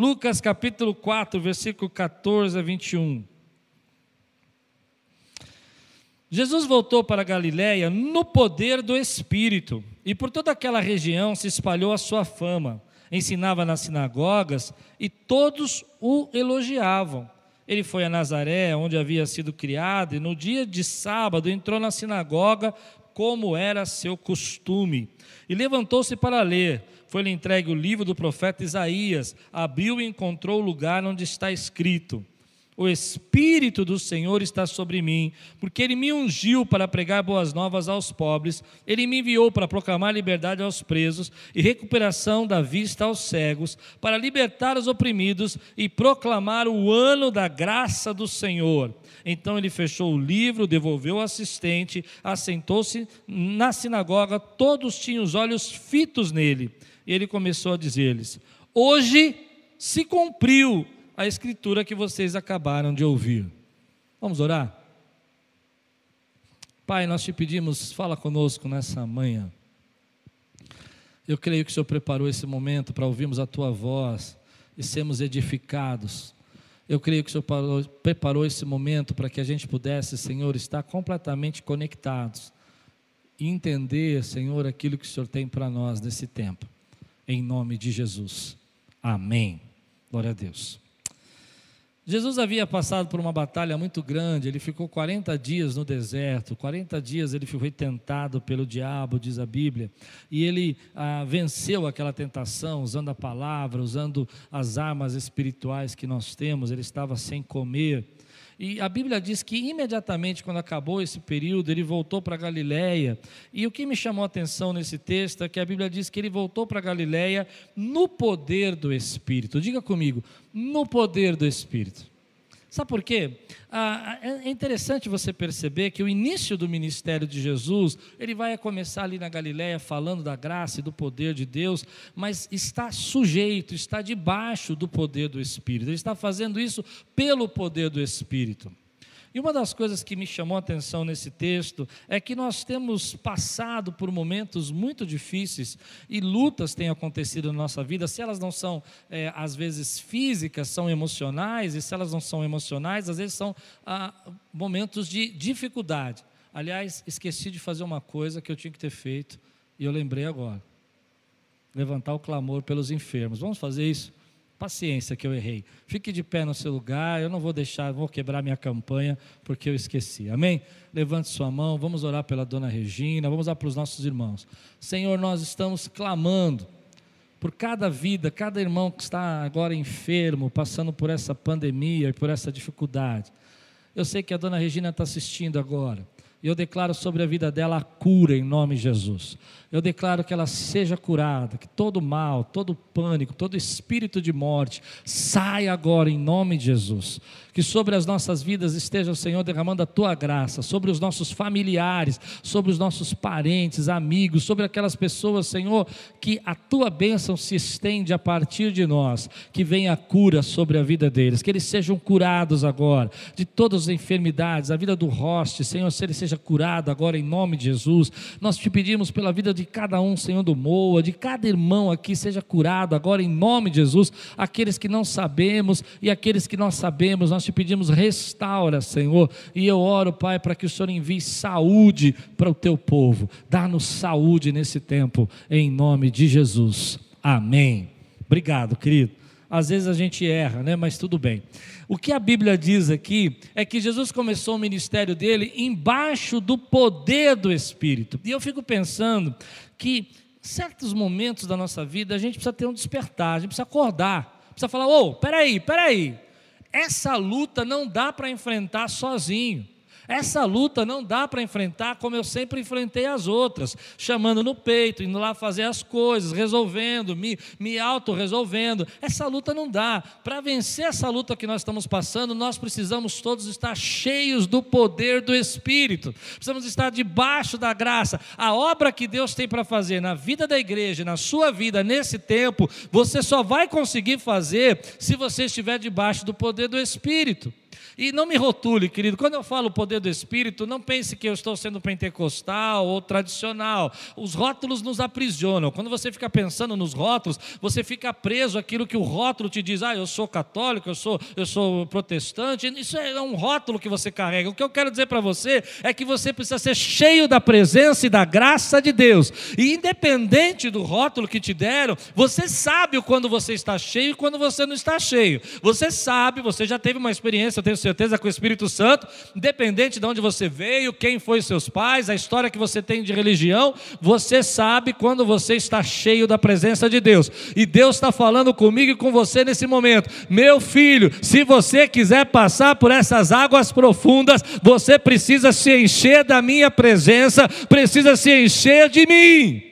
Lucas capítulo 4, versículo 14 a 21. Jesus voltou para Galiléia no poder do Espírito, e por toda aquela região se espalhou a sua fama. Ensinava nas sinagogas e todos o elogiavam. Ele foi a Nazaré, onde havia sido criado, e no dia de sábado entrou na sinagoga, como era seu costume, e levantou-se para ler. Foi-lhe entregue o livro do profeta Isaías, abriu e encontrou o lugar onde está escrito: o Espírito do Senhor está sobre mim, porque Ele me ungiu para pregar boas novas aos pobres, Ele me enviou para proclamar liberdade aos presos e recuperação da vista aos cegos, para libertar os oprimidos e proclamar o ano da graça do Senhor. Então ele fechou o livro, devolveu o assistente, assentou-se na sinagoga, todos tinham os olhos fitos nele. Ele começou a dizer-lhes: Hoje se cumpriu a escritura que vocês acabaram de ouvir. Vamos orar? Pai, nós te pedimos, fala conosco nessa manhã. Eu creio que o Senhor preparou esse momento para ouvirmos a tua voz e sermos edificados. Eu creio que o Senhor preparou esse momento para que a gente pudesse, Senhor, estar completamente conectados e entender, Senhor, aquilo que o Senhor tem para nós nesse tempo. Em nome de Jesus. Amém. Glória a Deus. Jesus havia passado por uma batalha muito grande, ele ficou 40 dias no deserto, 40 dias ele foi tentado pelo diabo, diz a Bíblia, e ele ah, venceu aquela tentação usando a palavra, usando as armas espirituais que nós temos, ele estava sem comer, e a Bíblia diz que imediatamente quando acabou esse período, ele voltou para Galiléia. E o que me chamou a atenção nesse texto é que a Bíblia diz que ele voltou para Galiléia no poder do Espírito. Diga comigo, no poder do Espírito. Sabe por quê? Ah, é interessante você perceber que o início do ministério de Jesus, ele vai começar ali na Galiléia falando da graça e do poder de Deus, mas está sujeito, está debaixo do poder do Espírito. Ele está fazendo isso pelo poder do Espírito. E uma das coisas que me chamou a atenção nesse texto é que nós temos passado por momentos muito difíceis e lutas têm acontecido na nossa vida. Se elas não são, é, às vezes, físicas, são emocionais, e se elas não são emocionais, às vezes são ah, momentos de dificuldade. Aliás, esqueci de fazer uma coisa que eu tinha que ter feito e eu lembrei agora: levantar o clamor pelos enfermos. Vamos fazer isso? Paciência que eu errei. Fique de pé no seu lugar, eu não vou deixar, vou quebrar minha campanha porque eu esqueci. Amém? Levante sua mão, vamos orar pela dona Regina, vamos orar para os nossos irmãos. Senhor, nós estamos clamando por cada vida, cada irmão que está agora enfermo, passando por essa pandemia e por essa dificuldade. Eu sei que a dona Regina está assistindo agora. E eu declaro sobre a vida dela a cura em nome de Jesus. Eu declaro que ela seja curada, que todo mal, todo pânico, todo espírito de morte saia agora em nome de Jesus. Que sobre as nossas vidas esteja o Senhor derramando a tua graça, sobre os nossos familiares, sobre os nossos parentes, amigos, sobre aquelas pessoas, Senhor, que a tua bênção se estende a partir de nós, que venha a cura sobre a vida deles, que eles sejam curados agora de todas as enfermidades, a vida do hoste, Senhor, se ele seja curado agora em nome de Jesus. Nós te pedimos pela vida de de cada um, Senhor do Moa, de cada irmão aqui seja curado agora em nome de Jesus. Aqueles que não sabemos e aqueles que nós sabemos, nós te pedimos restaura, Senhor. E eu oro, Pai, para que o Senhor envie saúde para o teu povo. Dá-nos saúde nesse tempo, em nome de Jesus. Amém. Obrigado, querido. Às vezes a gente erra, né? Mas tudo bem. O que a Bíblia diz aqui é que Jesus começou o ministério dele embaixo do poder do Espírito. E eu fico pensando que certos momentos da nossa vida a gente precisa ter um despertar, a gente precisa acordar, precisa falar: ô, oh, peraí, peraí, essa luta não dá para enfrentar sozinho. Essa luta não dá para enfrentar como eu sempre enfrentei as outras, chamando no peito, indo lá fazer as coisas, resolvendo, me, me auto-resolvendo. Essa luta não dá. Para vencer essa luta que nós estamos passando, nós precisamos todos estar cheios do poder do Espírito, precisamos estar debaixo da graça. A obra que Deus tem para fazer na vida da igreja, na sua vida, nesse tempo, você só vai conseguir fazer se você estiver debaixo do poder do Espírito. E não me rotule, querido. Quando eu falo poder do Espírito, não pense que eu estou sendo pentecostal ou tradicional. Os rótulos nos aprisionam. Quando você fica pensando nos rótulos, você fica preso àquilo que o rótulo te diz. Ah, eu sou católico, eu sou, eu sou protestante. Isso é um rótulo que você carrega. O que eu quero dizer para você é que você precisa ser cheio da presença e da graça de Deus. E independente do rótulo que te deram, você sabe quando você está cheio e quando você não está cheio. Você sabe, você já teve uma experiência, eu tenho certeza, com o Espírito Santo, independente de onde você veio, quem foi seus pais, a história que você tem de religião, você sabe quando você está cheio da presença de Deus. E Deus está falando comigo e com você nesse momento. Meu filho, se você quiser passar por essas águas profundas, você precisa se encher da minha presença, precisa se encher de mim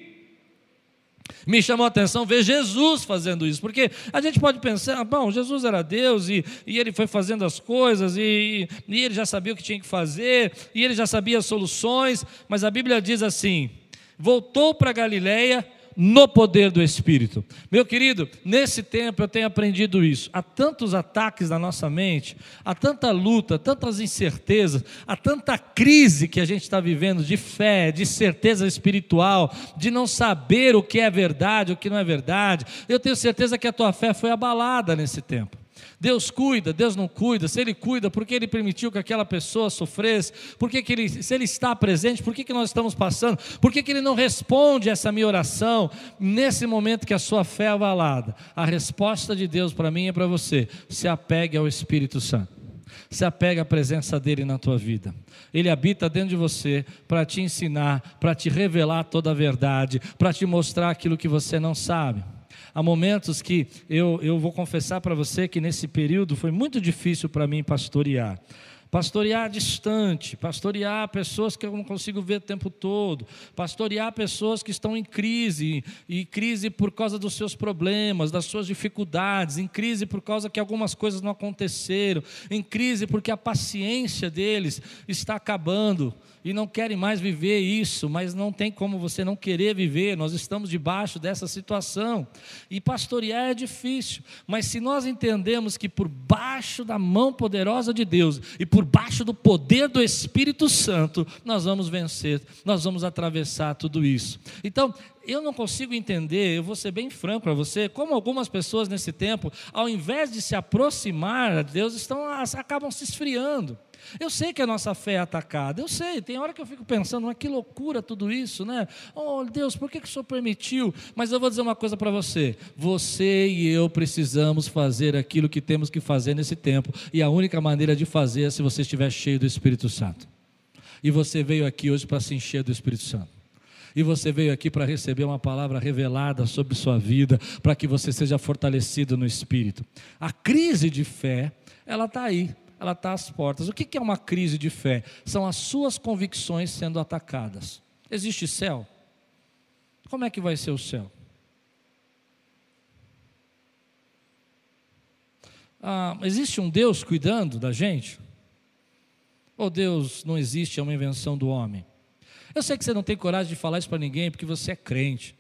me chamou a atenção ver Jesus fazendo isso, porque a gente pode pensar, bom, Jesus era Deus e, e ele foi fazendo as coisas e, e ele já sabia o que tinha que fazer e ele já sabia as soluções, mas a Bíblia diz assim: voltou para Galiléia no poder do Espírito. Meu querido, nesse tempo eu tenho aprendido isso. Há tantos ataques na nossa mente, há tanta luta, tantas incertezas, há tanta crise que a gente está vivendo de fé, de certeza espiritual, de não saber o que é verdade, o que não é verdade. Eu tenho certeza que a tua fé foi abalada nesse tempo. Deus cuida, Deus não cuida, se Ele cuida, por que Ele permitiu que aquela pessoa sofresse? Por que, que ele, se Ele está presente, por que, que nós estamos passando? Por que, que Ele não responde essa minha oração nesse momento que a sua fé é avalada? A resposta de Deus para mim e para você: se apegue ao Espírito Santo. Se apegue à presença dele na tua vida. Ele habita dentro de você para te ensinar, para te revelar toda a verdade, para te mostrar aquilo que você não sabe. Há momentos que eu, eu vou confessar para você que nesse período foi muito difícil para mim pastorear. Pastorear distante, pastorear pessoas que eu não consigo ver o tempo todo, pastorear pessoas que estão em crise, e crise por causa dos seus problemas, das suas dificuldades, em crise por causa que algumas coisas não aconteceram, em crise porque a paciência deles está acabando e não querem mais viver isso, mas não tem como você não querer viver, nós estamos debaixo dessa situação. E pastorear é difícil, mas se nós entendemos que por baixo da mão poderosa de Deus e por baixo do poder do Espírito Santo, nós vamos vencer, nós vamos atravessar tudo isso. Então, eu não consigo entender, eu vou ser bem franco para você, como algumas pessoas nesse tempo, ao invés de se aproximar de Deus, estão, acabam se esfriando. Eu sei que a nossa fé é atacada, eu sei, tem hora que eu fico pensando, mas que loucura tudo isso, né? Oh Deus, por que, que o Senhor permitiu? Mas eu vou dizer uma coisa para você: você e eu precisamos fazer aquilo que temos que fazer nesse tempo, e a única maneira de fazer é se você estiver cheio do Espírito Santo. E você veio aqui hoje para se encher do Espírito Santo. E você veio aqui para receber uma palavra revelada sobre sua vida, para que você seja fortalecido no Espírito. A crise de fé, ela está aí ela está às portas. O que é uma crise de fé? São as suas convicções sendo atacadas. Existe céu? Como é que vai ser o céu? Ah, existe um Deus cuidando da gente? Ou Deus não existe, é uma invenção do homem? Eu sei que você não tem coragem de falar isso para ninguém, porque você é crente.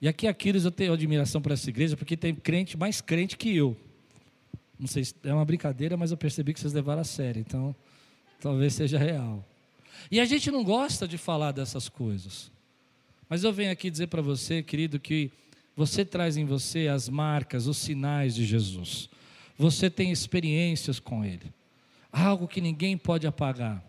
E aqui, Aquiles, eu tenho admiração para essa igreja, porque tem crente mais crente que eu. Não sei se é uma brincadeira, mas eu percebi que vocês levaram a sério, então talvez seja real. E a gente não gosta de falar dessas coisas. Mas eu venho aqui dizer para você, querido, que você traz em você as marcas, os sinais de Jesus. Você tem experiências com Ele. Algo que ninguém pode apagar.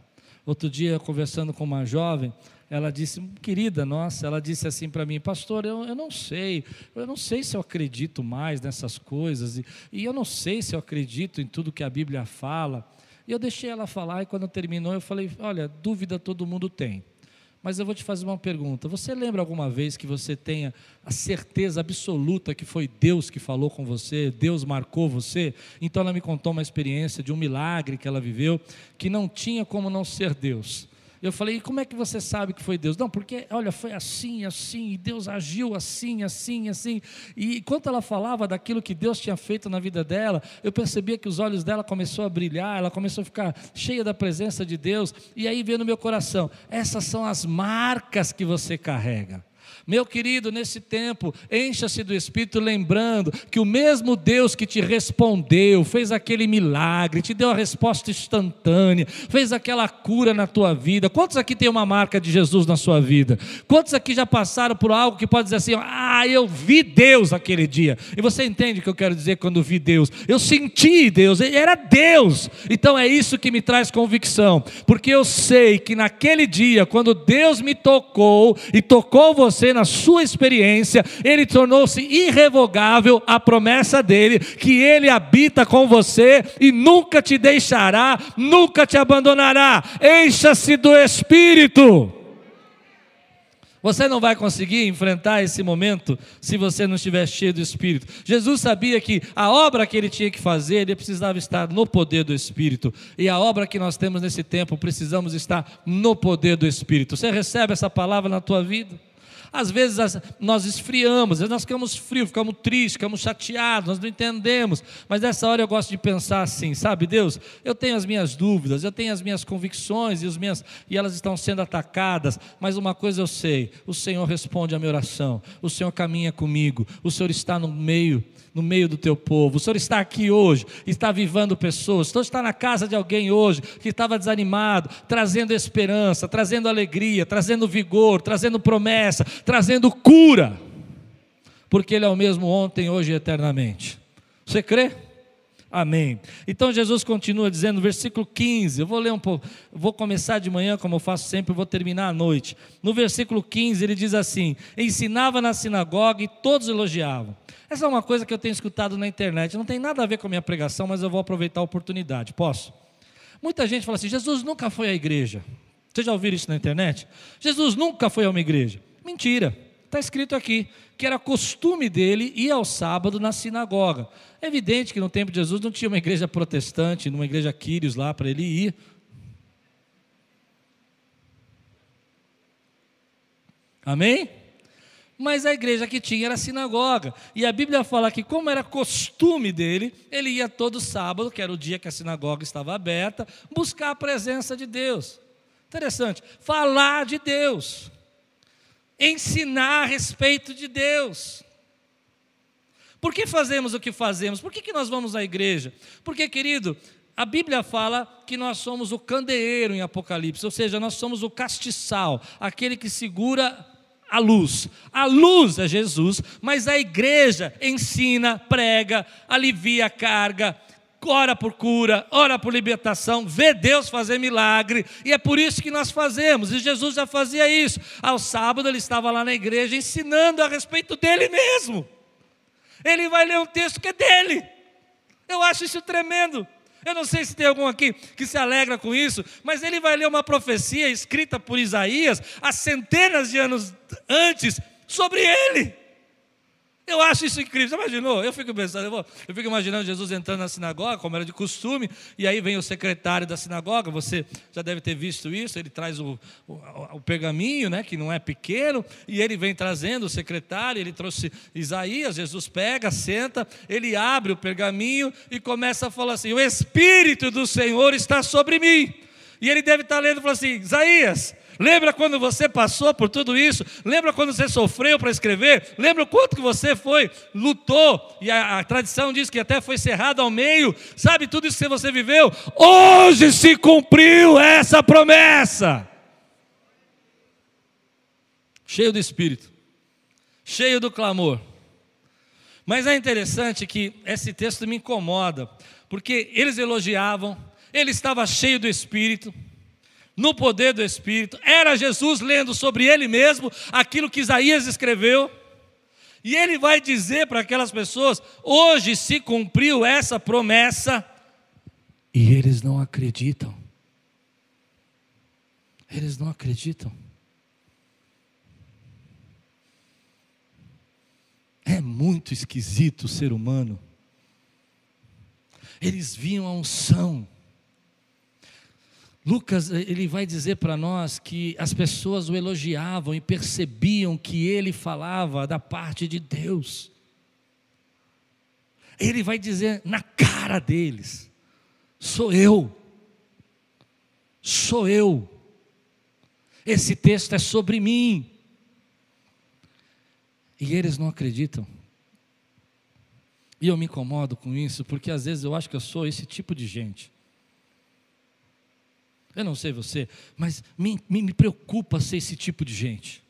Outro dia, conversando com uma jovem, ela disse, querida nossa, ela disse assim para mim, pastor, eu, eu não sei, eu não sei se eu acredito mais nessas coisas, e, e eu não sei se eu acredito em tudo que a Bíblia fala. E eu deixei ela falar, e quando terminou, eu falei: olha, dúvida todo mundo tem. Mas eu vou te fazer uma pergunta. Você lembra alguma vez que você tenha a certeza absoluta que foi Deus que falou com você, Deus marcou você? Então ela me contou uma experiência de um milagre que ela viveu, que não tinha como não ser Deus. Eu falei, como é que você sabe que foi Deus? Não, porque, olha, foi assim, assim, e Deus agiu assim, assim, assim. E enquanto ela falava daquilo que Deus tinha feito na vida dela, eu percebia que os olhos dela começaram a brilhar, ela começou a ficar cheia da presença de Deus. E aí veio no meu coração: essas são as marcas que você carrega. Meu querido, nesse tempo, encha-se do Espírito, lembrando que o mesmo Deus que te respondeu, fez aquele milagre, te deu a resposta instantânea, fez aquela cura na tua vida. Quantos aqui tem uma marca de Jesus na sua vida? Quantos aqui já passaram por algo que pode dizer assim: ah, eu vi Deus aquele dia? E você entende o que eu quero dizer quando vi Deus? Eu senti Deus, era Deus. Então é isso que me traz convicção, porque eu sei que naquele dia, quando Deus me tocou e tocou você, na sua experiência, ele tornou-se irrevogável a promessa dele, que ele habita com você e nunca te deixará, nunca te abandonará. Encha-se do Espírito. Você não vai conseguir enfrentar esse momento se você não estiver cheio do Espírito. Jesus sabia que a obra que ele tinha que fazer, ele precisava estar no poder do Espírito. E a obra que nós temos nesse tempo, precisamos estar no poder do Espírito. Você recebe essa palavra na tua vida? Às vezes nós esfriamos, às vezes nós ficamos frios, ficamos tristes, ficamos chateados, nós não entendemos. Mas nessa hora eu gosto de pensar assim, sabe, Deus, eu tenho as minhas dúvidas, eu tenho as minhas convicções e, as minhas, e elas estão sendo atacadas, mas uma coisa eu sei: o Senhor responde à minha oração, o Senhor caminha comigo, o Senhor está no meio no meio do teu povo. O Senhor está aqui hoje, está vivando pessoas. O Senhor está na casa de alguém hoje que estava desanimado, trazendo esperança, trazendo alegria, trazendo vigor, trazendo promessa, trazendo cura. Porque Ele é o mesmo ontem, hoje e eternamente. Você crê? Amém. Então Jesus continua dizendo, versículo 15, eu vou ler um pouco, vou começar de manhã, como eu faço sempre, vou terminar à noite. No versículo 15 ele diz assim: Ensinava na sinagoga e todos elogiavam. Essa é uma coisa que eu tenho escutado na internet, não tem nada a ver com a minha pregação, mas eu vou aproveitar a oportunidade, posso? Muita gente fala assim: Jesus nunca foi à igreja. Você já ouviu isso na internet? Jesus nunca foi a uma igreja. Mentira. Está escrito aqui que era costume dele ir ao sábado na sinagoga. É evidente que no tempo de Jesus não tinha uma igreja protestante, numa igreja Quírios lá para ele ir. Amém? Mas a igreja que tinha era sinagoga. E a Bíblia fala que, como era costume dele, ele ia todo sábado, que era o dia que a sinagoga estava aberta, buscar a presença de Deus. Interessante. Falar de Deus ensinar a respeito de Deus. Por que fazemos o que fazemos? Por que, que nós vamos à igreja? Porque, querido, a Bíblia fala que nós somos o candeeiro em Apocalipse, ou seja, nós somos o castiçal, aquele que segura a luz. A luz é Jesus, mas a igreja ensina, prega, alivia a carga, ora por cura, ora por libertação, vê Deus fazer milagre, e é por isso que nós fazemos, e Jesus já fazia isso. Ao sábado ele estava lá na igreja ensinando a respeito dele mesmo. Ele vai ler um texto que é dele. Eu acho isso tremendo. Eu não sei se tem algum aqui que se alegra com isso, mas ele vai ler uma profecia escrita por Isaías há centenas de anos antes sobre ele. Eu acho isso incrível. Você imaginou? Eu fico pensando, eu, vou, eu, fico imaginando Jesus entrando na sinagoga, como era de costume, e aí vem o secretário da sinagoga, você já deve ter visto isso, ele traz o, o, o pergaminho, né, que não é pequeno, e ele vem trazendo o secretário, ele trouxe Isaías, Jesus pega, senta, ele abre o pergaminho e começa a falar assim: O Espírito do Senhor está sobre mim. E ele deve estar lendo e falando assim: Isaías, Lembra quando você passou por tudo isso? Lembra quando você sofreu para escrever? Lembra o quanto que você foi, lutou, e a, a, tradição diz que até foi cerrado ao meio. Sabe tudo isso que você viveu? Hoje se cumpriu essa promessa. Cheio do espírito, cheio do clamor. Mas é interessante que esse texto me incomoda, porque eles elogiavam, ele estava cheio do espírito no poder do Espírito. Era Jesus lendo sobre ele mesmo aquilo que Isaías escreveu. E ele vai dizer para aquelas pessoas: hoje se cumpriu essa promessa. E eles não acreditam. Eles não acreditam. É muito esquisito o ser humano. Eles viam a unção Lucas, eh, ele vai dizer para nós que as pessoas o elogiavam e percebiam que ele falava da parte de Deus. Ele vai dizer na cara deles: sou eu, sou eu. Esse texto é sobre mim. E eles não acreditam. E eu me incomodo com isso, porque às vezes eu acho que eu sou esse tipo de gente. Eu não sei você, mas me, me, me preocupa ser esse tipo de gente.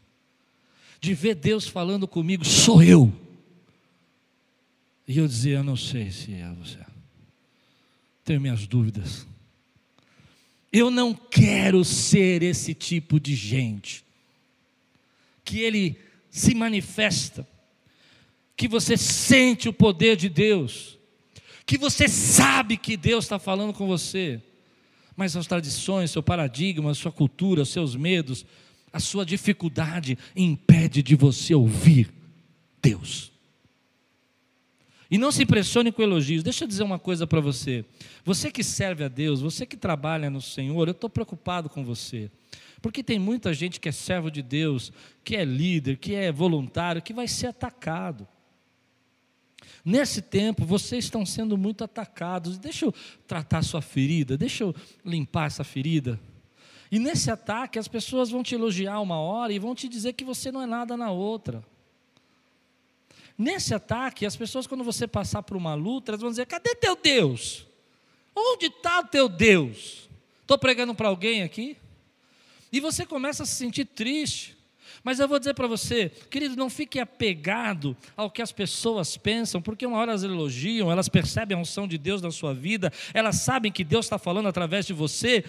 De ver Deus falando comigo, sou eu. E eu dizer, eu não sei se é você. Tenho minhas dúvidas. Eu não quero ser esse tipo de gente. Que ele se manifesta, que você sente o poder de Deus, que você sabe que Deus está falando com você, mas as tradições, seu paradigma, sua cultura, seus medos, a sua dificuldade impede de você ouvir Deus. E não se impressione com elogios. Deixa eu dizer uma coisa para você. Você que serve a Deus, você que trabalha no Senhor, eu estou preocupado com você. Porque tem muita gente que é servo de Deus, que é líder, que é voluntário, que vai ser atacado. Nesse tempo, vocês estão sendo muito atacados. Deixa eu tratar sua ferida, deixa eu limpar essa ferida. E nesse ataque, as pessoas vão te elogiar uma hora e vão te dizer que você não é nada na outra. Nesse ataque, as pessoas, quando você passar por uma luta, elas vão dizer: cadê teu Deus? Onde está o teu Deus? Estou pregando para alguém aqui? E você começa a se sentir triste. Mas eu vou dizer para você, querido, não fique apegado ao que as pessoas pensam, porque uma hora elas elogiam, elas percebem a unção de Deus na sua vida, elas sabem que Deus está falando através de você,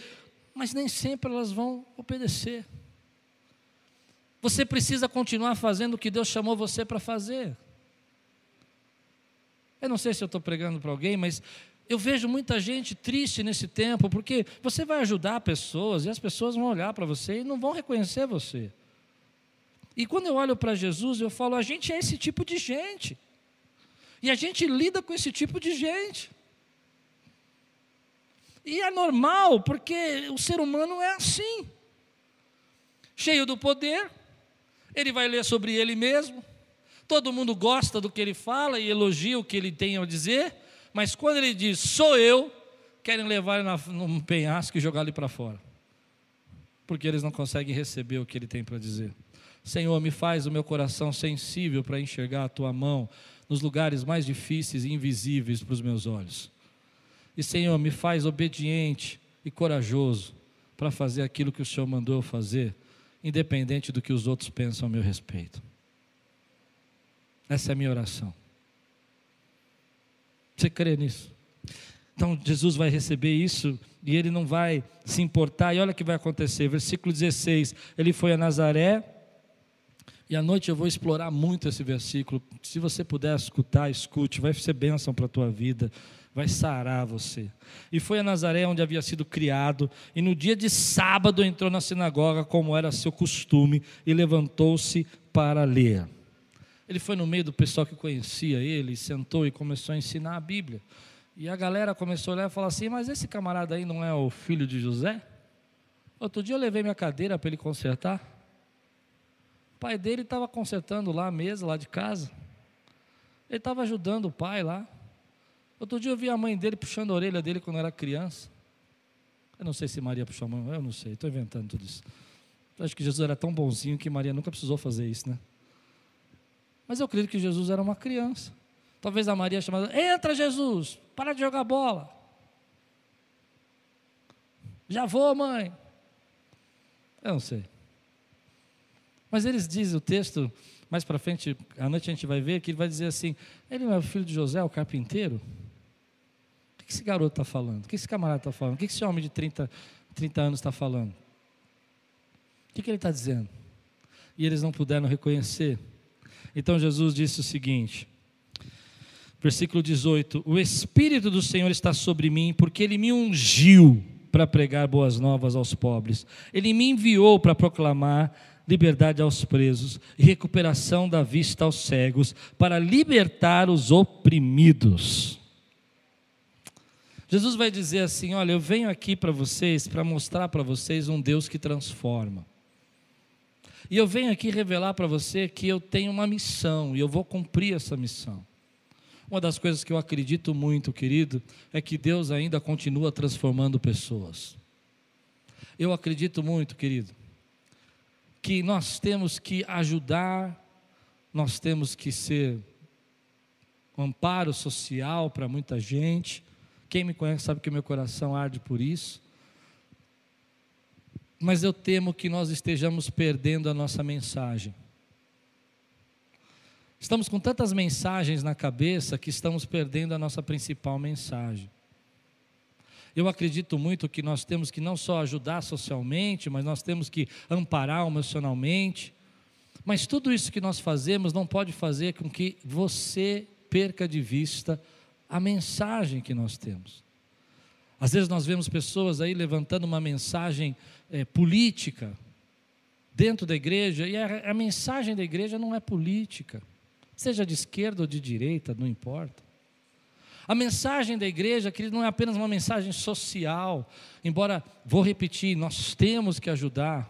mas nem sempre elas vão obedecer. Você precisa continuar fazendo o que Deus chamou você para fazer. Eu não sei se eu estou pregando para alguém, mas eu vejo muita gente triste nesse tempo, porque você vai ajudar pessoas e as pessoas vão olhar para você e não vão reconhecer você. E quando eu olho para Jesus, eu falo: a gente é esse tipo de gente. E a gente lida com esse tipo de gente. E é normal, porque o ser humano é assim. Cheio do poder, ele vai ler sobre ele mesmo, Todo mundo gosta do que ele fala e elogia o que ele tem a dizer, mas quando ele diz sou eu, querem levar ele num penhasco e jogar ele para fora, porque eles não conseguem receber o que ele tem para dizer. Senhor, me faz o meu coração sensível para enxergar a tua mão nos lugares mais difíceis e invisíveis para os meus olhos. E Senhor, me faz obediente e corajoso para fazer aquilo que o Senhor mandou eu fazer, independente do que os outros pensam a meu respeito. Essa é a minha oração. Você crê nisso? Então Jesus vai receber isso e ele não vai se importar. E olha o que vai acontecer. Versículo 16: Ele foi a Nazaré. E à noite eu vou explorar muito esse versículo. Se você puder escutar, escute, vai ser bênção para a tua vida, vai sarar você. E foi a Nazaré onde havia sido criado, e no dia de sábado entrou na sinagoga, como era seu costume, e levantou-se para ler. Ele foi no meio do pessoal que conhecia ele, sentou e começou a ensinar a Bíblia. E a galera começou a olhar e falar assim: Mas esse camarada aí não é o filho de José? Outro dia eu levei minha cadeira para ele consertar. Pai dele estava consertando lá a mesa, lá de casa. Ele estava ajudando o pai lá. Outro dia eu vi a mãe dele puxando a orelha dele quando era criança. Eu não sei se Maria puxou a mão, eu não sei, estou inventando tudo isso. Eu acho que Jesus era tão bonzinho que Maria nunca precisou fazer isso, né? Mas eu creio que Jesus era uma criança. Talvez a Maria chamada, entra Jesus, para de jogar bola. Já vou, mãe. Eu não sei. Mas eles dizem o texto, mais para frente, à noite a gente vai ver, que ele vai dizer assim: ele não é o filho de José, o carpinteiro? O que esse garoto está falando? O que esse camarada está falando? O que esse homem de 30, 30 anos está falando? O que, que ele está dizendo? E eles não puderam reconhecer então Jesus disse o seguinte, versículo 18: O Espírito do Senhor está sobre mim, porque Ele me ungiu para pregar boas novas aos pobres, Ele me enviou para proclamar liberdade aos presos recuperação da vista aos cegos, para libertar os oprimidos. Jesus vai dizer assim: Olha, eu venho aqui para vocês para mostrar para vocês um Deus que transforma. E eu venho aqui revelar para você que eu tenho uma missão e eu vou cumprir essa missão. Uma das coisas que eu acredito muito, querido, é que Deus ainda continua transformando pessoas. Eu acredito muito, querido, que nós temos que ajudar nós temos que ser um amparo social para muita gente. Quem me conhece sabe que meu coração arde por isso. Mas eu temo que nós estejamos perdendo a nossa mensagem. Estamos com tantas mensagens na cabeça que estamos perdendo a nossa principal mensagem. Eu acredito muito que nós temos que não só ajudar socialmente, mas nós temos que amparar emocionalmente. Mas tudo isso que nós fazemos não pode fazer com que você perca de vista a mensagem que nós temos. Às vezes nós vemos pessoas aí levantando uma mensagem é, política dentro da igreja, e a, a mensagem da igreja não é política, seja de esquerda ou de direita, não importa. A mensagem da igreja, querido, não é apenas uma mensagem social, embora, vou repetir, nós temos que ajudar.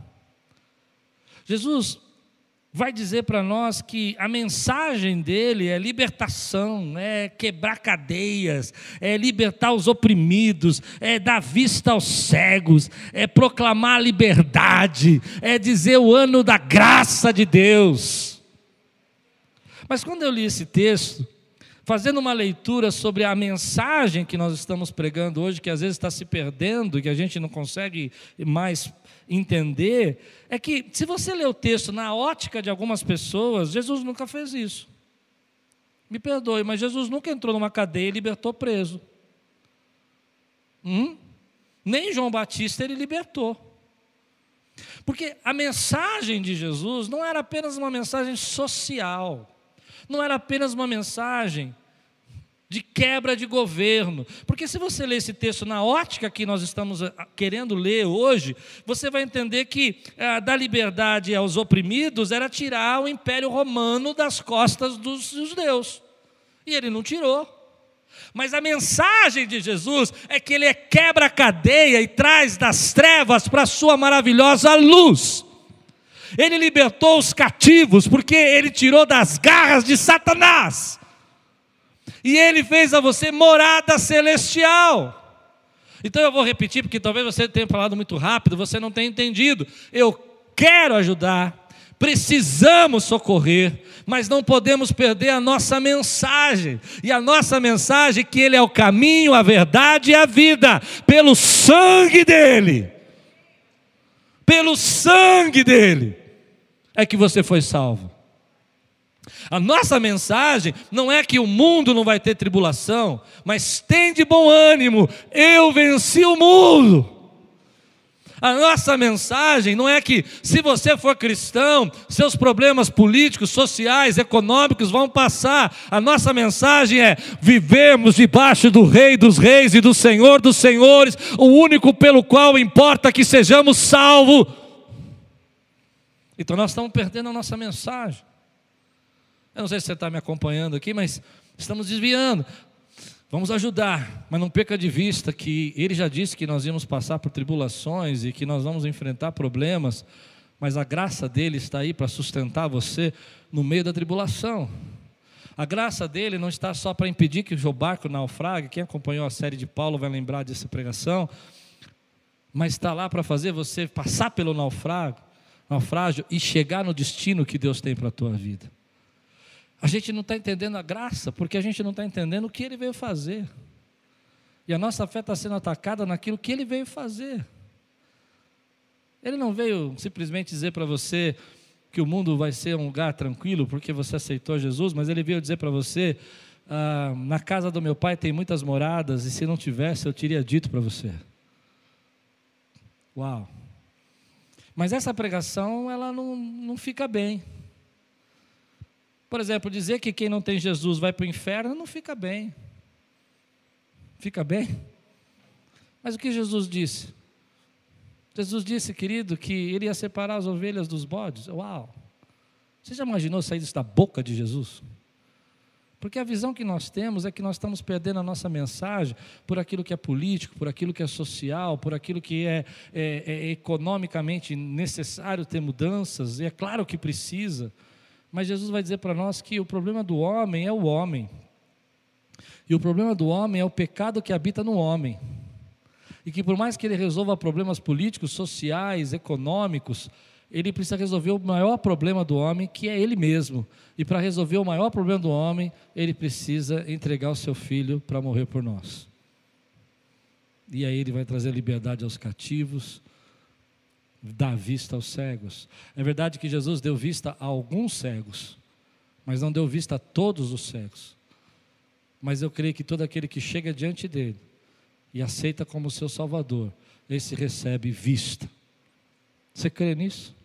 Jesus vai dizer para nós que a mensagem dele é libertação, é quebrar cadeias, é libertar os oprimidos, é dar vista aos cegos, é proclamar a liberdade, é dizer o ano da graça de Deus. Mas quando eu li esse texto, fazendo uma leitura sobre a mensagem que nós estamos pregando hoje, que às vezes está se perdendo e que a gente não consegue mais entender é que, se você ler o texto na ótica de algumas pessoas, Jesus nunca fez isso. Me perdoe, mas Jesus nunca entrou numa cadeia e libertou preso. Hum? Nem João Batista ele libertou. Porque a mensagem de Jesus não era apenas uma mensagem social, não era apenas uma mensagem de quebra de governo. Porque se você ler esse texto na ótica que nós estamos eh, querendo ler hoje, você vai entender que ah, dar liberdade aos oprimidos era tirar o império romano das costas dos judeus. E ele não tirou. Mas a mensagem de Jesus é que ele quebra a cadeia e traz das trevas para a sua maravilhosa luz. Ele libertou os cativos, porque ele tirou das garras de Satanás e Ele fez a você morada celestial. Então eu vou repetir, porque talvez você tenha falado muito rápido, você não tenha entendido. Eu quero ajudar, precisamos socorrer, mas não podemos perder a nossa mensagem. E a nossa mensagem é que Ele é o caminho, a verdade e a vida, pelo sangue dEle. Pelo sangue dEle é que você foi salvo. A nossa mensagem não é que o mundo não vai ter tribulação, mas tem de bom ânimo, eu venci o mundo. A nossa mensagem não é que, se você for cristão, seus problemas políticos, sociais, econômicos vão passar. A nossa mensagem é: vivemos debaixo do Rei dos Reis e do Senhor dos Senhores, o único pelo qual importa que sejamos salvos. Então nós estamos perdendo a nossa mensagem. Eu não sei se você está me acompanhando aqui, mas estamos desviando. Vamos ajudar, mas não perca de vista que ele já disse que nós íamos passar por tribulações e que nós vamos enfrentar problemas, mas a graça dele está aí para sustentar você no meio da tribulação. A graça dele não está só para impedir que o barco naufrague, quem acompanhou a série de Paulo vai lembrar dessa pregação, mas está lá para fazer você passar pelo naufrágio, naufrágio e chegar no destino que Deus tem para a tua vida. A gente não está entendendo a graça, porque a gente não está entendendo o que ele veio fazer. E a nossa fé está sendo atacada naquilo que ele veio fazer. Ele não veio simplesmente dizer para você que o mundo vai ser um lugar tranquilo porque você aceitou Jesus, mas ele veio dizer para você: ah, na casa do meu pai tem muitas moradas, e se não tivesse, eu teria dito para você. Uau! Mas essa pregação, ela não, não fica bem. Por exemplo, dizer que quem não tem Jesus vai para o inferno não fica bem. Fica bem? Mas o que Jesus disse? Jesus disse, querido, que ele ia separar as ovelhas dos bodes. Uau! Você já imaginou sair isso da boca de Jesus? Porque a visão que nós temos é que nós estamos perdendo a nossa mensagem por aquilo que é político, por aquilo que é social, por aquilo que é, é, é economicamente necessário ter mudanças, e é claro que precisa. Mas Jesus vai dizer para nós que o problema do homem é o homem. E o problema do homem é o pecado que habita no homem. E que por mais que ele resolva problemas políticos, sociais, econômicos, ele precisa resolver o maior problema do homem, que é ele mesmo. E para resolver o maior problema do homem, ele precisa entregar o seu filho para morrer por nós. E aí ele vai trazer liberdade aos cativos, dar vista aos cegos. É verdade que Jesus deu vista a alguns cegos, mas não deu vista a todos os cegos. Mas eu creio que todo aquele que chega diante dele e aceita como seu Salvador, esse recebe vista. Você crê nisso?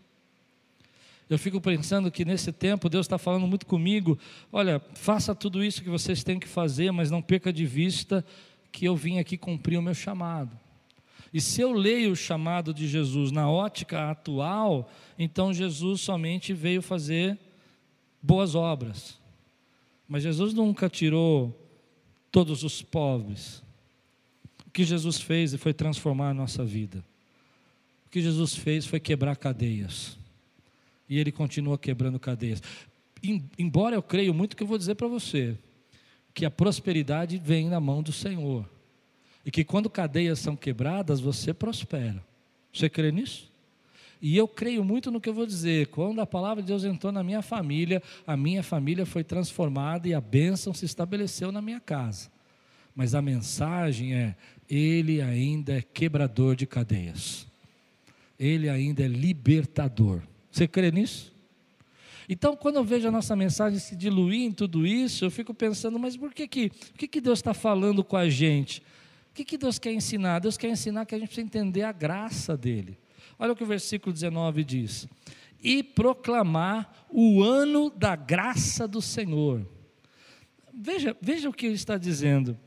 Eu fico pensando que nesse tempo Deus está falando muito comigo. Olha, faça tudo isso que vocês têm que fazer, mas não perca de vista que eu vim aqui cumprir o meu chamado. E se eu leio o chamado de Jesus na ótica atual, então Jesus somente veio fazer boas obras. Mas Jesus nunca tirou todos os pobres. O que Jesus fez foi transformar a nossa vida. O que Jesus fez foi quebrar cadeias. E ele continua quebrando cadeias. Embora eu creio muito que eu vou dizer para você, que a prosperidade vem na mão do Senhor. E que quando cadeias são quebradas, você prospera. Você crê nisso? E eu creio muito no que eu vou dizer. Quando a palavra de Deus entrou na minha família, a minha família foi transformada e a bênção se estabeleceu na minha casa. Mas a mensagem é: Ele ainda é quebrador de cadeias. Ele ainda é libertador. Você crê nisso? Então, quando eu vejo a nossa mensagem se diluir em tudo isso, eu fico pensando, mas por que, que, por que, que Deus está falando com a gente? O que, que Deus quer ensinar? Deus quer ensinar que a gente precisa entender a graça dele. Olha o que o versículo 19 diz: E proclamar o ano da graça do Senhor. Veja, veja o que ele está dizendo.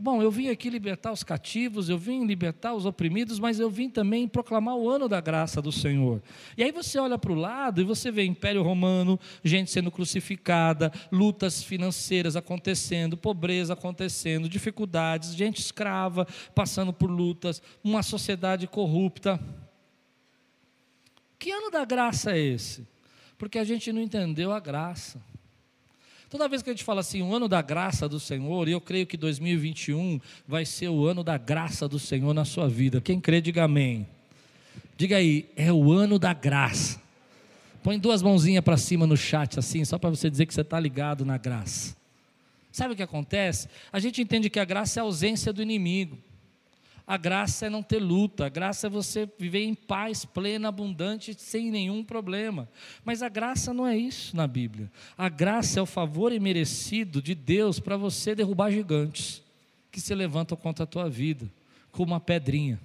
Bom, eu vim aqui libertar os cativos, eu vim libertar os oprimidos, mas eu vim também proclamar o ano da graça do Senhor. E aí você olha para o lado e você vê Império Romano, gente sendo crucificada, lutas financeiras acontecendo, pobreza acontecendo, dificuldades, gente escrava passando por lutas, uma sociedade corrupta. Que ano da graça é esse? Porque a gente não entendeu a graça. Toda vez que a gente fala assim, o ano da graça do Senhor, e eu creio que 2021 vai ser o ano da graça do Senhor na sua vida. Quem crê, diga amém. Diga aí, é o ano da graça. Põe duas mãozinhas para cima no chat, assim, só para você dizer que você está ligado na graça. Sabe o que acontece? A gente entende que a graça é a ausência do inimigo. A graça é não ter luta, a graça é você viver em paz plena, abundante, sem nenhum problema. Mas a graça não é isso na Bíblia. A graça é o favor imerecido de Deus para você derrubar gigantes que se levantam contra a tua vida, como uma pedrinha.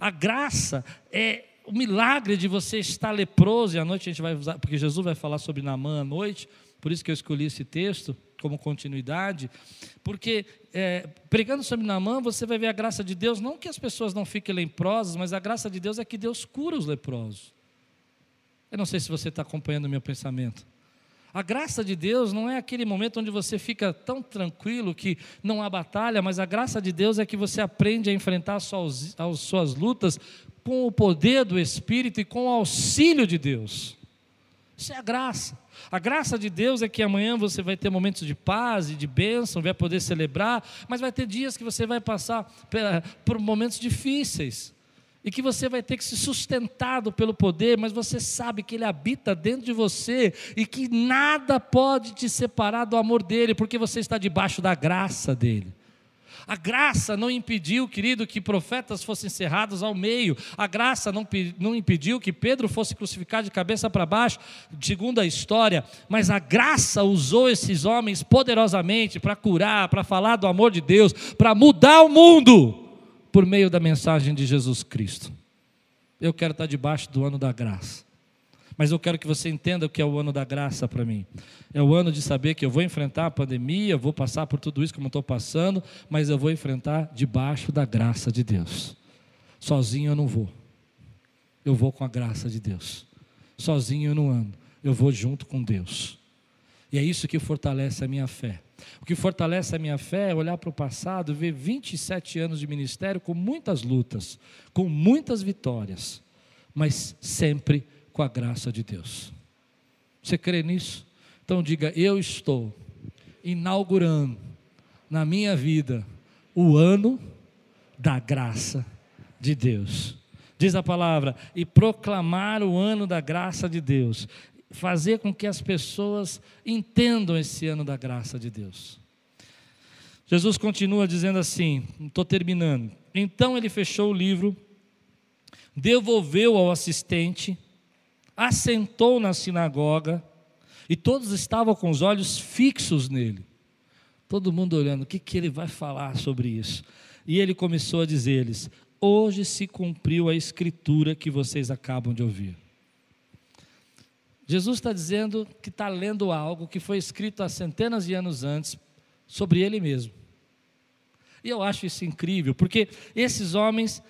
A graça é o milagre de você estar leproso, e à noite a gente vai usar, porque Jesus vai falar sobre Namã à noite, por isso que eu escolhi esse texto como continuidade, porque é, pregando sobre Namã, você vai ver a graça de Deus, não que as pessoas não fiquem leprosas, mas a graça de Deus é que Deus cura os leprosos. Eu não sei se você está acompanhando o meu pensamento. A graça de Deus não é aquele momento onde você fica tão tranquilo que não há batalha, mas a graça de Deus é que você aprende a enfrentar as suas, as suas lutas com o poder do Espírito e com o auxílio de Deus. Isso é a graça. A graça de Deus é que amanhã você vai ter momentos de paz e de bênção, vai poder celebrar, mas vai ter dias que você vai passar por momentos difíceis e que você vai ter que ser sustentado pelo poder, mas você sabe que Ele habita dentro de você e que nada pode te separar do amor dEle, porque você está debaixo da graça dEle. A graça não impediu, querido, que profetas fossem encerrados ao meio. A graça não, não impediu que Pedro fosse crucificado de cabeça para baixo, segundo a história. Mas a graça usou esses homens poderosamente para curar, para falar do amor de Deus, para mudar o mundo por meio da mensagem de Jesus Cristo. Eu quero estar debaixo do ano da graça. Mas eu quero que você entenda o que é o ano da graça para mim. É o ano de saber que eu vou enfrentar a pandemia, vou passar por tudo isso como estou passando, mas eu vou enfrentar debaixo da graça de Deus. Sozinho eu não vou. Eu vou com a graça de Deus. Sozinho eu não ando. Eu vou junto com Deus. E é isso que fortalece a minha fé. O que fortalece a minha fé é olhar para o passado, ver 27 anos de ministério com muitas lutas, com muitas vitórias, mas sempre com a graça de Deus. Você crê nisso? Então diga: Eu estou inaugurando na minha vida o ano da graça de Deus. diz a palavra, e proclamar o ano da graça de Deus, fazer com que as pessoas entendam esse ano da graça de Deus. Jesus continua dizendo assim, estou terminando. Então ele fechou o livro, devolveu ao assistente, assentou na sinagoga, e todos estavam com os olhos fixos nele. Todo mundo olhando, o que, que ele vai falar sobre isso? E ele começou a dizer-lhes: Hoje se cumpriu a escritura que vocês acabam de ouvir. Jesus está dizendo que está lendo algo que foi escrito há centenas de anos antes sobre ele mesmo. E eu acho isso incrível, porque esses homens,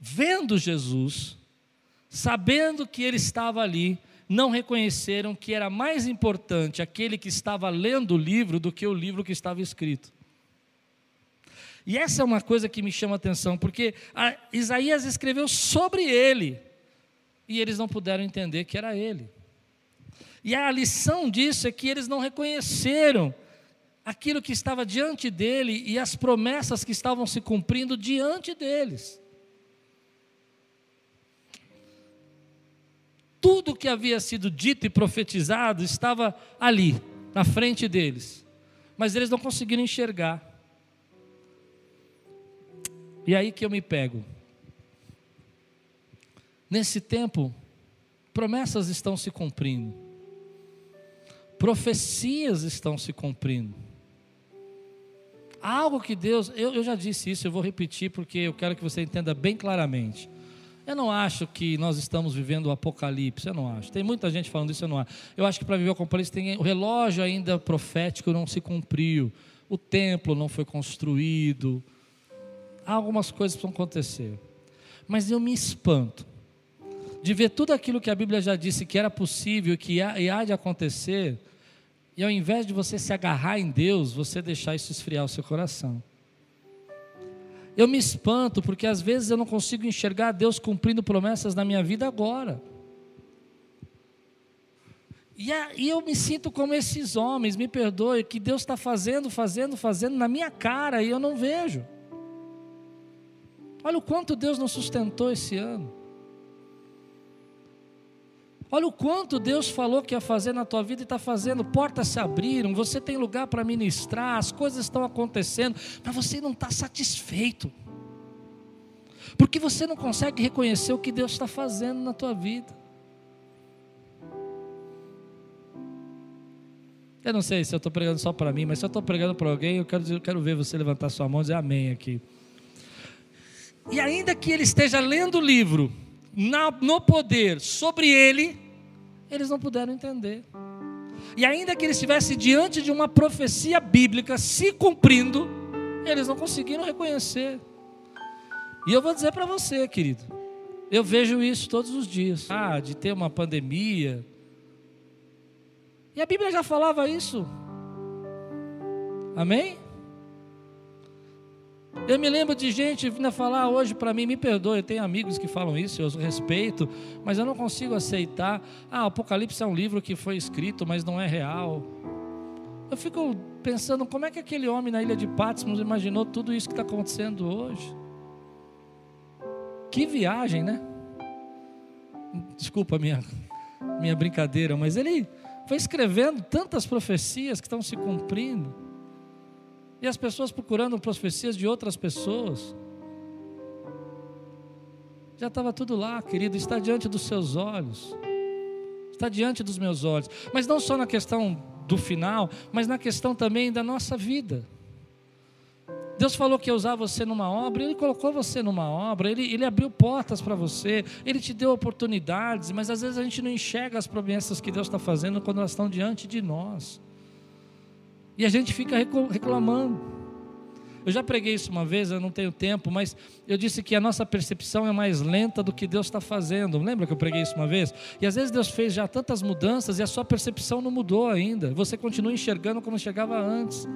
vendo Jesus, sabendo que ele estava ali, não reconheceram que era mais importante aquele que estava lendo o livro do que o livro que estava escrito. E essa é uma coisa que me chama a atenção, porque a Isaías escreveu sobre ele, e eles não puderam entender que era ele. E a lição disso é que eles não reconheceram aquilo que estava diante dele e as promessas que estavam se cumprindo diante deles. Tudo que havia sido dito e profetizado estava ali, na frente deles, mas eles não conseguiram enxergar. E aí que eu me pego. Nesse tempo, promessas estão se cumprindo, profecias estão se cumprindo. Algo que Deus, eu, eu já disse isso, eu vou repetir porque eu quero que você entenda bem claramente. Eu não acho que nós estamos vivendo o apocalipse, eu não acho. Tem muita gente falando isso, eu não acho. Eu acho que para viver o apocalipse tem, o relógio ainda profético não se cumpriu, o templo não foi construído, há algumas coisas que precisam acontecer. Mas eu me espanto de ver tudo aquilo que a Bíblia já disse que era possível que há, e há de acontecer, e ao invés de você se agarrar em Deus, você deixar isso esfriar o seu coração. Eu me espanto porque às vezes eu não consigo enxergar Deus cumprindo promessas na minha vida agora. E, e eu me sinto como esses homens, me perdoe, que Deus está fazendo, fazendo, fazendo na minha cara e eu não vejo. Olha o quanto Deus nos sustentou esse ano. Olha o quanto Deus falou que ia fazer na tua vida e está fazendo. Portas se abriram, você tem lugar para ministrar, as coisas estão acontecendo, mas você não está satisfeito. Porque você não consegue reconhecer o que Deus está fazendo na tua vida. Eu não sei se eu estou pregando só para mim, mas se eu estou pregando para alguém, eu quero, eu quero ver você levantar sua mão e dizer amém aqui. E ainda que ele esteja lendo o livro, na, no poder sobre ele, eles não puderam entender. E ainda que ele estivesse diante de uma profecia bíblica se cumprindo, eles não conseguiram reconhecer. E eu vou dizer para você, querido, eu vejo isso todos os dias. Ah, de ter uma pandemia. E a Bíblia já falava isso. Amém? Eu me lembro de gente vindo falar hoje para mim, me perdoe, eu tenho amigos que falam isso, eu respeito, mas eu não consigo aceitar. Ah, Apocalipse é um livro que foi escrito, mas não é real. Eu fico pensando como é que aquele homem na ilha de Patmos imaginou tudo isso que está acontecendo hoje. Que viagem, né? Desculpa a minha, minha brincadeira, mas ele foi escrevendo tantas profecias que estão se cumprindo. E as pessoas procurando profecias de outras pessoas. Já estava tudo lá, querido, está diante dos seus olhos. Está diante dos meus olhos. Mas não só na questão do final, mas na questão também da nossa vida. Deus falou que ia usar você numa obra, Ele colocou você numa obra, Ele, Ele abriu portas para você, Ele te deu oportunidades, mas às vezes a gente não enxerga as promessas que Deus está fazendo quando elas estão diante de nós. E a gente fica reclamando. Eu já preguei isso uma vez, eu não tenho tempo, mas eu disse que a nossa percepção é mais lenta do que Deus está fazendo. Lembra que eu preguei isso uma vez? E às vezes Deus fez já tantas mudanças e a sua percepção não mudou ainda. Você continua enxergando como enxergava antes.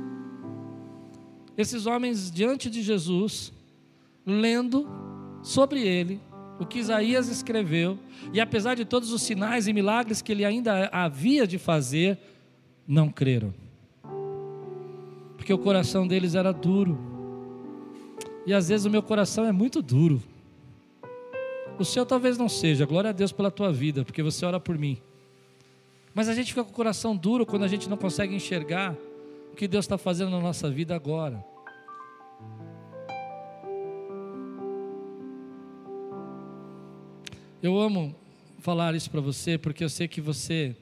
Esses homens diante de Jesus, lendo sobre ele o que Isaías escreveu, e apesar de todos os sinais e milagres que ele ainda havia de fazer, não creram porque o coração deles era duro. E às vezes o meu coração é muito duro. O seu talvez não seja, glória a Deus pela tua vida, porque você ora por mim. Mas a gente fica com o coração duro quando a gente não consegue enxergar o que Deus está fazendo na nossa vida agora. Eu amo falar isso para você porque eu sei que você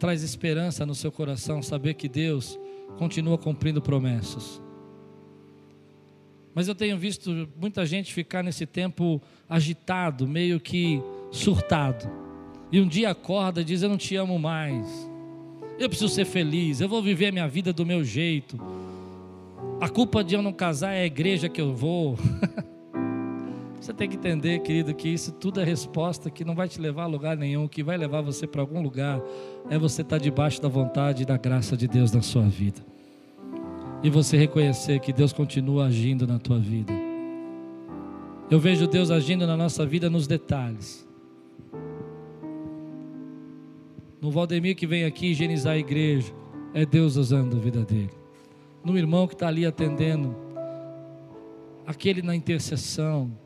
traz esperança no seu coração, saber que Deus continua cumprindo promessas. Mas eu tenho visto muita gente ficar nesse tempo agitado, meio que surtado. E um dia acorda e diz: Eu não te amo mais. Eu preciso ser feliz. Eu vou viver a minha vida do meu jeito. A culpa de eu não casar é a igreja que eu vou. Você tem que entender, querido, que isso tudo é resposta que não vai te levar a lugar nenhum, que vai levar você para algum lugar é você estar tá debaixo da vontade e da graça de Deus na sua vida. E você reconhecer que Deus continua agindo na tua vida. Eu vejo Deus agindo na nossa vida nos detalhes. No Valdemir que vem aqui higienizar a igreja, é Deus usando a vida dele. No irmão que está ali atendendo, aquele na intercessão,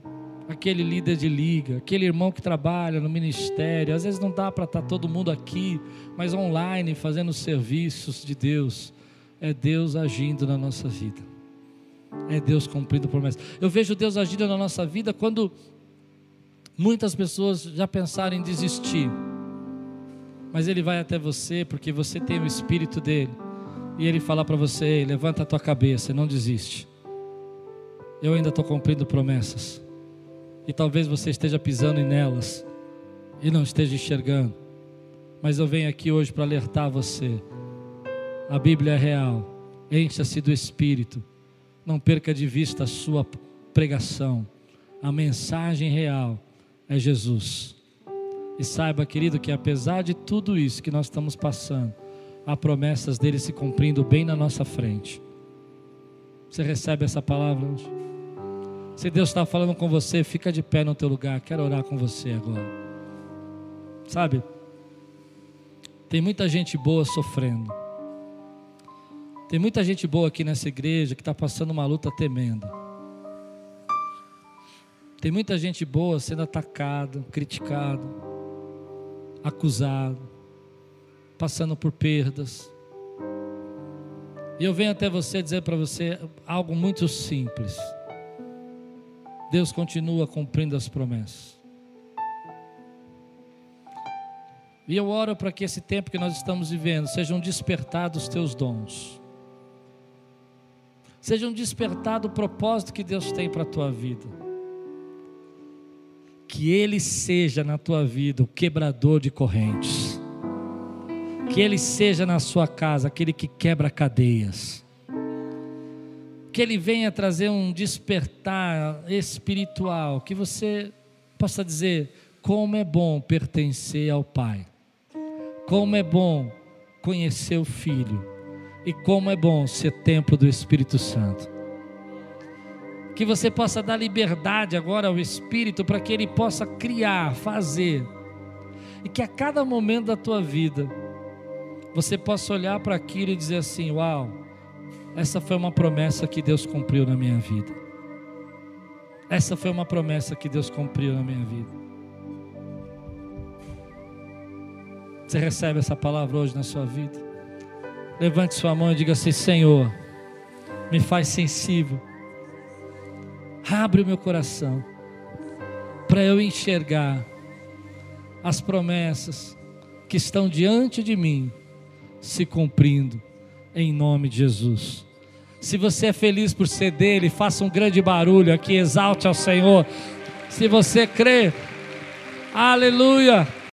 aquele líder de liga, aquele irmão que trabalha no ministério. Às vezes não dá para estar tá todo mundo aqui, mas online fazendo serviços de Deus. É Deus agindo na nossa vida. É Deus cumprindo promessas. Eu vejo Deus agindo na nossa vida quando muitas pessoas já pensaram em desistir. Mas Ele vai até você porque você tem o Espírito dele. E Ele fala para você: levanta a tua cabeça, não desiste. Eu ainda estou cumprindo promessas e talvez você esteja pisando nelas e não esteja enxergando. Mas eu venho aqui hoje para alertar você. A Bíblia é real. Encha-se do Espírito. Não perca de vista a sua pregação. A mensagem real é Jesus. E saiba, querido, que apesar de tudo isso que nós estamos passando, há promessas dele se cumprindo bem na nossa frente. Você recebe essa palavra hoje? Se Deus está falando com você, fica de pé no teu lugar. Quero orar com você agora. Sabe? Tem muita gente boa sofrendo. Tem muita gente boa aqui nessa igreja que está passando uma luta tremenda. Tem muita gente boa sendo atacado, criticado, acusado, passando por perdas. E eu venho até você dizer para você algo muito simples. Deus continua cumprindo as promessas. E eu oro para que esse tempo que nós estamos vivendo seja um despertar dos teus dons. Seja um despertar do propósito que Deus tem para a tua vida. Que Ele seja na tua vida o quebrador de correntes. Que Ele seja na sua casa aquele que quebra cadeias que Ele venha trazer um despertar espiritual, que você possa dizer: como é bom pertencer ao Pai, como é bom conhecer o Filho, e como é bom ser templo do Espírito Santo. Que você possa dar liberdade agora ao Espírito para que ele possa criar, fazer, e que a cada momento da tua vida você possa olhar para aquilo e dizer assim: Uau! Essa foi uma promessa que Deus cumpriu na minha vida. Essa foi uma promessa que Deus cumpriu na minha vida. Você recebe essa palavra hoje na sua vida? Levante sua mão e diga assim: Senhor, me faz sensível. Abre o meu coração para eu enxergar as promessas que estão diante de mim se cumprindo, em nome de Jesus. Se você é feliz por ser dele, faça um grande barulho aqui, exalte ao Senhor. Se você crê, aleluia.